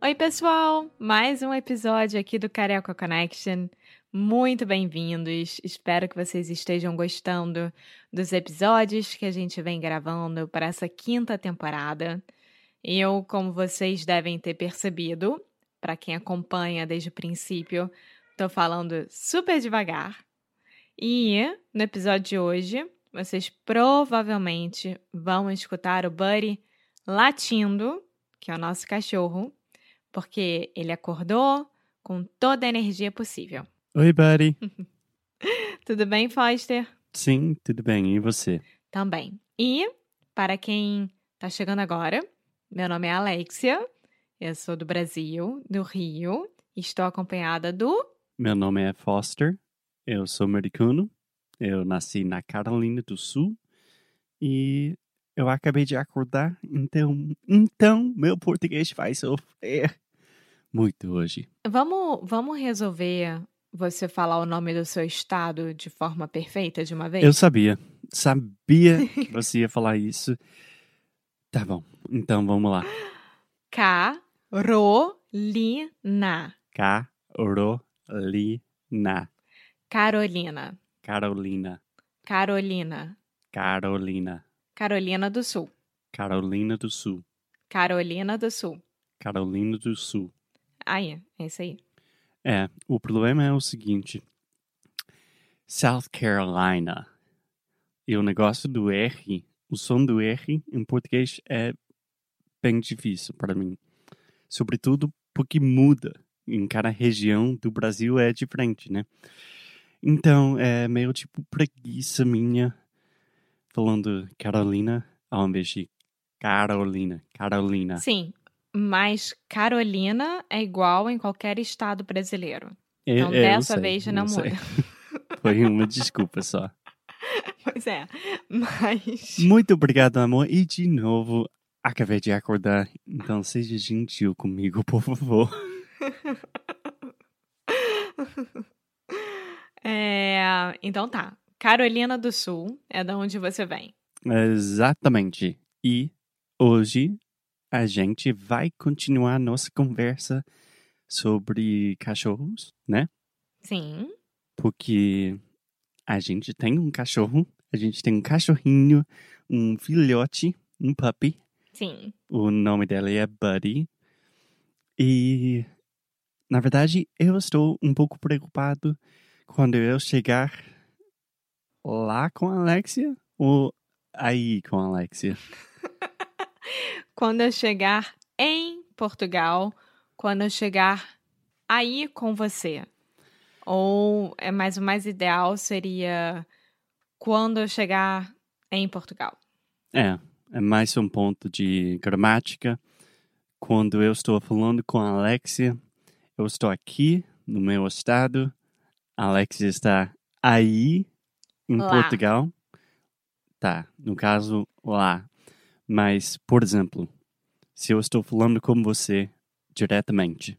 Oi, pessoal! Mais um episódio aqui do Carioca Connection. Muito bem-vindos. Espero que vocês estejam gostando dos episódios que a gente vem gravando para essa quinta temporada. Eu, como vocês devem ter percebido, para quem acompanha desde o princípio, estou falando super devagar. E no episódio de hoje, vocês provavelmente vão escutar o Buddy latindo, que é o nosso cachorro, porque ele acordou com toda a energia possível. Oi, buddy. Tudo bem, Foster? Sim, tudo bem. E você? Também. E, para quem está chegando agora, meu nome é Alexia, eu sou do Brasil, do Rio, e estou acompanhada do. Meu nome é Foster. Eu sou americano. Eu nasci na Carolina do Sul. E eu acabei de acordar, então, então meu português vai sofrer muito hoje. Vamos, vamos resolver você falar o nome do seu estado de forma perfeita de uma vez? Eu sabia. Sabia que você ia falar isso. Tá bom, então vamos lá. Carolina. Carolina. Carolina. Carolina. Carolina. Carolina. Carolina do Sul. Carolina do Sul. Carolina do Sul. Carolina do Sul. Aí, é isso aí. É, o problema é o seguinte. South Carolina. E o negócio do R, o som do R em português é bem difícil para mim. Sobretudo porque muda. Em cada região do Brasil é diferente, né? Então, é meio tipo preguiça minha falando Carolina ao invés de Carolina. Carolina. Sim, mas Carolina é igual em qualquer estado brasileiro. Eu- Então, eu dessa sei, vez não muda. Foi uma desculpa só. Pois é, mas. Muito obrigado, amor. E de novo, acabei de acordar. Então seja gentil comigo, por favor. É, então tá. Carolina do Sul é da onde você vem. Exatamente. E hoje a gente vai continuar nossa conversa sobre cachorros, né? Sim. Porque a gente tem um cachorro, a gente tem um cachorrinho, um filhote, um puppy. Sim. O nome dela é Buddy. E, na verdade, eu estou um pouco preocupado quando eu chegar lá com a Alexia ou aí com a Alexia. Quando eu chegar em Portugal, quando eu chegar aí com você. Ou é mais o mais ideal seria quando eu chegar em Portugal. É, é mais um ponto de gramática. Quando eu estou falando com a Alexia, eu estou aqui no meu estado, a Alexia está aí em Lá. Portugal. Tá, no caso, lá. Mas, por exemplo, se eu estou falando com você diretamente,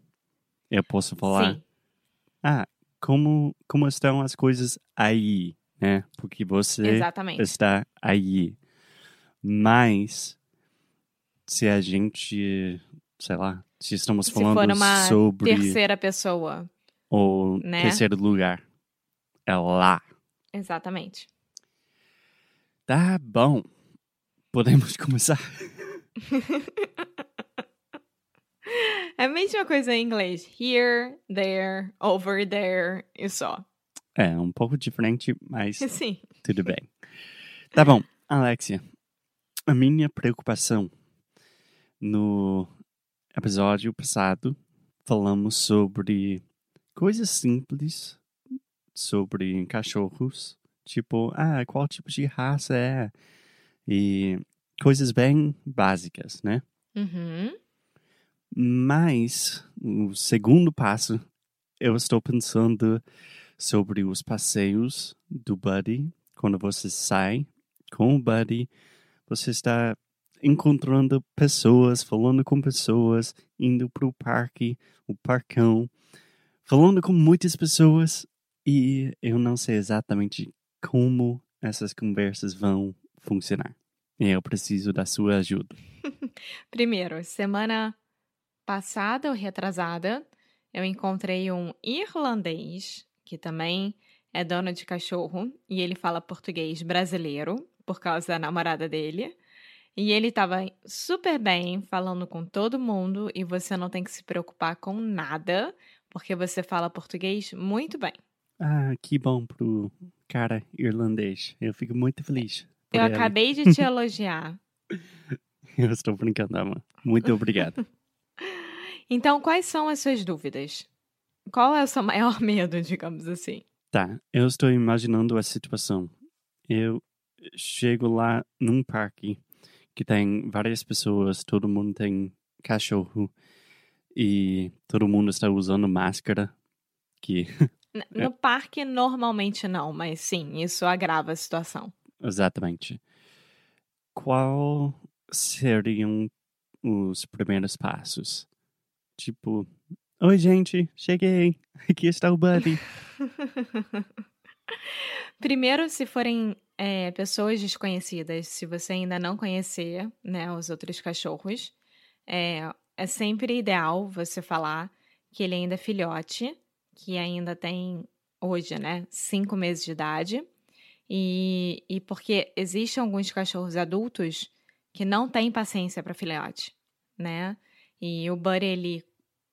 eu posso falar, Sim. ah, como, como estão as coisas aí, né? Porque você Exatamente. está aí. Mas se a gente, sei lá, se estamos Se falando for uma sobre terceira pessoa. o né? terceiro lugar, é lá. Exatamente. Tá bom. Podemos começar? É a mesma coisa em inglês. Here, there, over there e só. É, um pouco diferente, mas Sim. tudo bem. Tá bom. Alexia, a minha preocupação no episódio passado falamos sobre coisas simples sobre cachorros, tipo, ah, qual tipo de raça é e coisas bem básicas, né? Uhum. Mas o segundo passo, eu estou pensando sobre os passeios do Buddy. Quando você sai com o Buddy, você está encontrando pessoas, falando com pessoas, indo para o parque, o parcão, falando com muitas pessoas e eu não sei exatamente como essas conversas vão funcionar. Eu preciso da sua ajuda. Primeiro, semana passada ou retrasada, eu encontrei um irlandês que também é dono de cachorro e ele fala português brasileiro por causa da namorada dele. E ele estava super bem falando com todo mundo e você não tem que se preocupar com nada, porque você fala português muito bem. Ah, que bom pro cara irlandês. Eu fico muito feliz. Eu ele. acabei de te elogiar. Eu estou brincando, Ama. Muito obrigado. então, quais são as suas dúvidas? Qual é o seu maior medo, digamos assim? Tá, eu estou imaginando a situação. Eu chego lá num parque que tem várias pessoas, todo mundo tem cachorro e todo mundo está usando máscara, que No é. parque, normalmente não, mas sim, isso agrava a situação. Exatamente. Qual seriam os primeiros passos? Tipo, oi gente, cheguei, aqui está o Buddy. Primeiro, se forem é, pessoas desconhecidas, se você ainda não conhecer né, os outros cachorros, é, é sempre ideal você falar que ele ainda é filhote que ainda tem hoje, né, cinco meses de idade. E, e porque existem alguns cachorros adultos que não têm paciência para filhote, né? E o Buddy, ele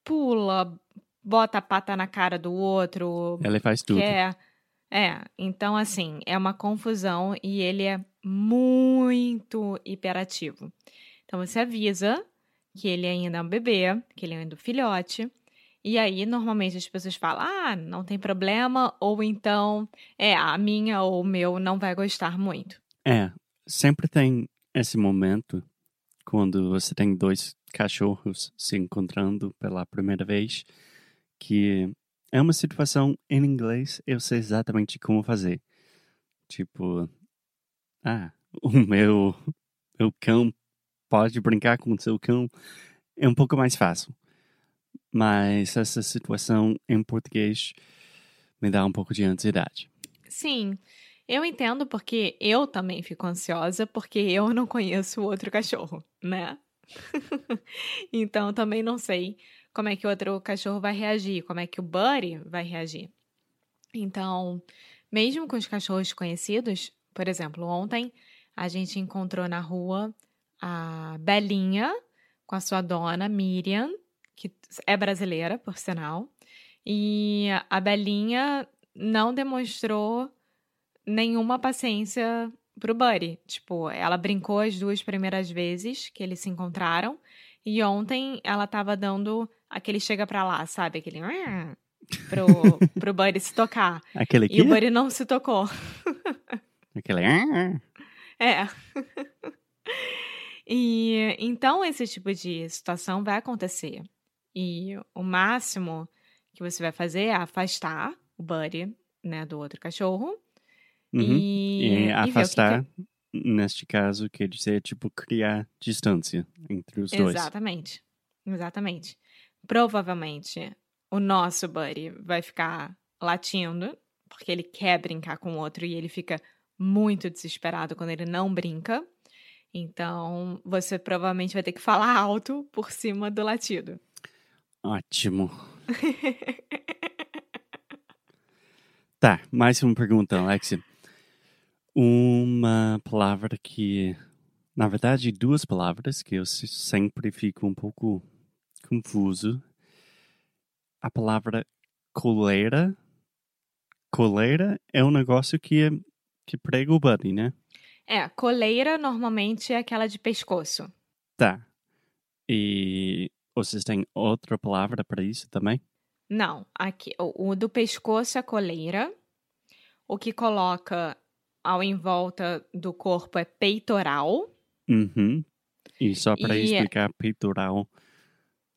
pula, bota a pata na cara do outro. Ele faz tudo. Quer. É, então assim, é uma confusão e ele é muito hiperativo. Então você avisa que ele ainda é um bebê, que ele ainda é um filhote, e aí, normalmente as pessoas falam: ah, não tem problema, ou então, é, a minha ou o meu não vai gostar muito. É, sempre tem esse momento quando você tem dois cachorros se encontrando pela primeira vez, que é uma situação em inglês, eu sei exatamente como fazer. Tipo, ah, o meu, meu cão pode brincar com o seu cão. É um pouco mais fácil. Mas essa situação em português me dá um pouco de ansiedade. Sim, eu entendo porque eu também fico ansiosa porque eu não conheço o outro cachorro, né? então também não sei como é que o outro cachorro vai reagir, como é que o Buddy vai reagir. Então, mesmo com os cachorros conhecidos, por exemplo, ontem a gente encontrou na rua a Belinha com a sua dona Miriam que é brasileira, por sinal. E a Belinha não demonstrou nenhuma paciência pro Buddy. Tipo, ela brincou as duas primeiras vezes que eles se encontraram. E ontem ela tava dando aquele chega pra lá, sabe? Aquele. Pro, pro Buddy se tocar. Aquele que? E o Buddy não se tocou. Aquele. É. E então esse tipo de situação vai acontecer. E o máximo que você vai fazer é afastar o buddy, né, do outro cachorro. Uhum. E, e, afastar, que que... neste caso, quer dizer, tipo, criar distância entre os dois. Exatamente. Exatamente. Provavelmente o nosso buddy vai ficar latindo, porque ele quer brincar com o outro e ele fica muito desesperado quando ele não brinca. Então, você provavelmente vai ter que falar alto por cima do latido. Ótimo. tá, mais uma pergunta, Alexia. Uma palavra que, na verdade, duas palavras que eu sempre fico um pouco confuso. A palavra coleira. Coleira é um negócio que, que prega o buddy, né? É, coleira normalmente é aquela de pescoço. Tá. E vocês têm outra palavra para isso também? Não, aqui o, o do pescoço é coleira. O que coloca ao em volta do corpo é peitoral. Uhum. E só para E- explicar, peitoral.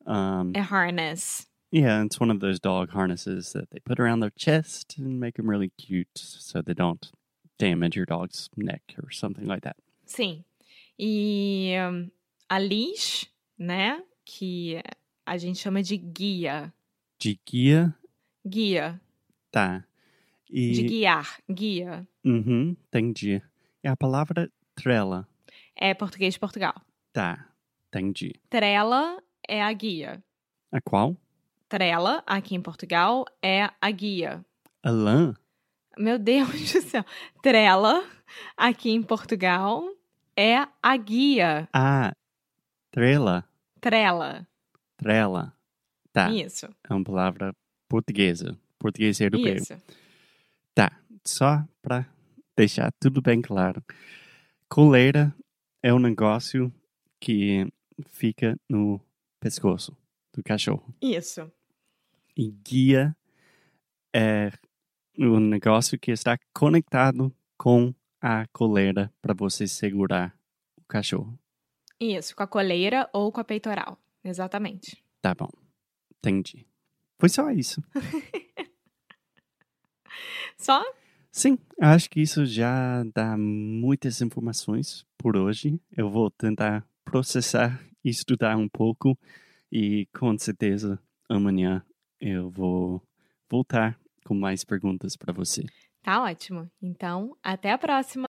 Um, É harness. yeah, it's one of those dog harnesses that they put around their chest and make them really cute so they don't damage your dog's neck or something like that. Sim. E hum, a leash, né? Que a gente chama de guia. De guia, Guia. tá. E, De guiar. Guia. Uhum, entendi. E a palavra trela, É português de Portugal. tá. Entendi. Trela é a guia. A qual? Trela, aqui em Portugal, é a guia. A lã? Meu Deus do céu. Trela, aqui em Portugal, é a guia. Ah, trela. Trela. Trela. Tá. Isso. É uma palavra portuguesa. Português europeu. Isso. Tá. Só para deixar tudo bem claro. Coleira é um negócio que fica no pescoço do cachorro. Isso. E guia é um negócio que está conectado com a coleira para você segurar o cachorro. Isso. Com a coleira ou com a peitoral. Exatamente. Tá bom. Entendi. Foi só isso. Só? Sim, acho que isso já dá muitas informações por hoje. Eu vou tentar processar e estudar um pouco e com certeza amanhã eu vou voltar com mais perguntas para você. Tá ótimo. Então, até a próxima.